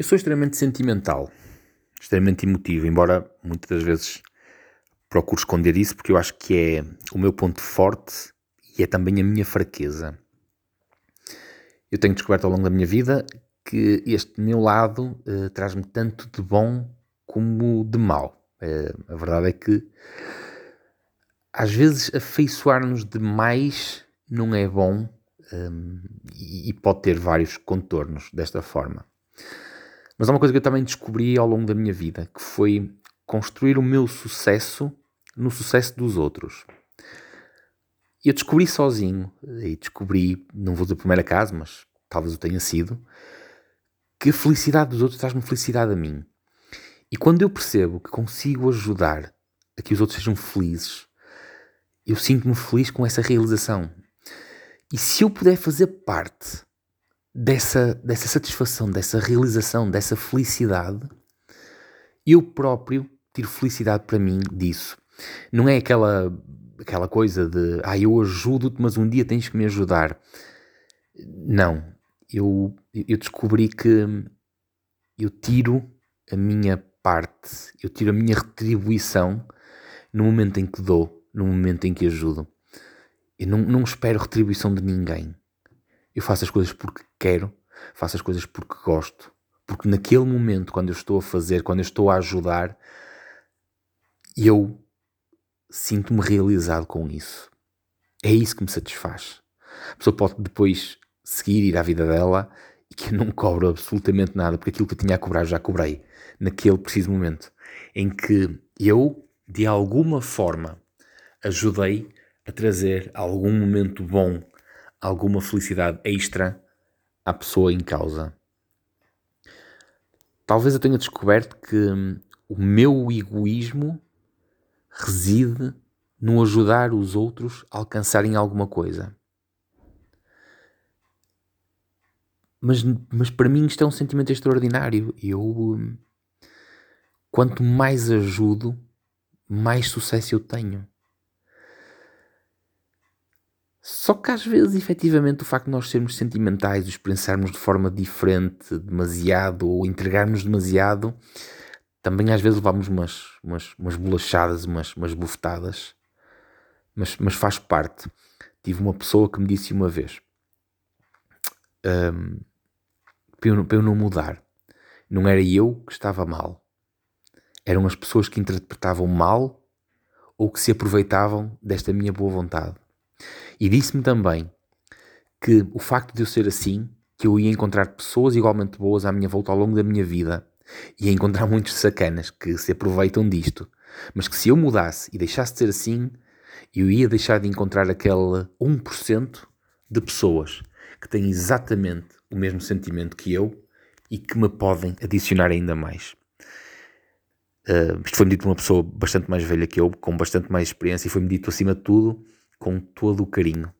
Eu sou extremamente sentimental, extremamente emotivo, embora muitas das vezes procure esconder isso porque eu acho que é o meu ponto forte e é também a minha fraqueza. Eu tenho descoberto ao longo da minha vida que este meu lado uh, traz-me tanto de bom como de mal. Uh, a verdade é que às vezes afeiçoar-nos demais não é bom um, e, e pode ter vários contornos desta forma. Mas há uma coisa que eu também descobri ao longo da minha vida, que foi construir o meu sucesso no sucesso dos outros. Eu descobri sozinho, e descobri, não vou dizer primeiro acaso, mas talvez eu tenha sido, que a felicidade dos outros traz-me felicidade a mim. E quando eu percebo que consigo ajudar a que os outros sejam felizes, eu sinto-me feliz com essa realização. E se eu puder fazer parte dessa, dessa satisfação, dessa realização, dessa felicidade, eu próprio tiro felicidade para mim disso. Não é aquela, aquela coisa de ah, eu ajudo-te, mas um dia tens que me ajudar. Não. Eu, eu descobri que eu tiro a minha parte, eu tiro a minha retribuição no momento em que dou, no momento em que ajudo. Eu não, não espero retribuição de ninguém. Eu faço as coisas porque quero, faço as coisas porque gosto. Porque naquele momento, quando eu estou a fazer, quando eu estou a ajudar, eu sinto-me realizado com isso. É isso que me satisfaz. A pessoa pode depois seguir, ir à vida dela e que eu não cobro absolutamente nada, porque aquilo que eu tinha a cobrar já cobrei naquele preciso momento em que eu, de alguma forma, ajudei a trazer algum momento bom alguma felicidade extra à pessoa em causa. Talvez eu tenha descoberto que hum, o meu egoísmo reside no ajudar os outros a alcançarem alguma coisa. Mas, mas para mim isto é um sentimento extraordinário. Eu, hum, quanto mais ajudo, mais sucesso eu tenho. Só que às vezes, efetivamente, o facto de nós sermos sentimentais, os pensarmos de forma diferente, demasiado, ou entregarmos demasiado, também às vezes levamos umas, umas, umas bolachadas, umas, umas bufetadas, mas, mas faz parte. Tive uma pessoa que me disse uma vez um, para, eu, para eu não mudar. Não era eu que estava mal, eram as pessoas que interpretavam mal ou que se aproveitavam desta minha boa vontade. E disse-me também que o facto de eu ser assim, que eu ia encontrar pessoas igualmente boas à minha volta ao longo da minha vida, ia encontrar muitos sacanas que se aproveitam disto, mas que se eu mudasse e deixasse de ser assim, eu ia deixar de encontrar aquele 1% de pessoas que têm exatamente o mesmo sentimento que eu e que me podem adicionar ainda mais. Uh, isto foi-me dito por uma pessoa bastante mais velha que eu, com bastante mais experiência, e foi-me dito acima de tudo com todo o carinho.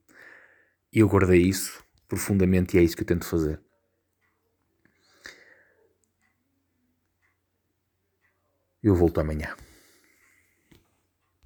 Eu guardei isso profundamente e é isso que eu tento fazer. Eu volto amanhã.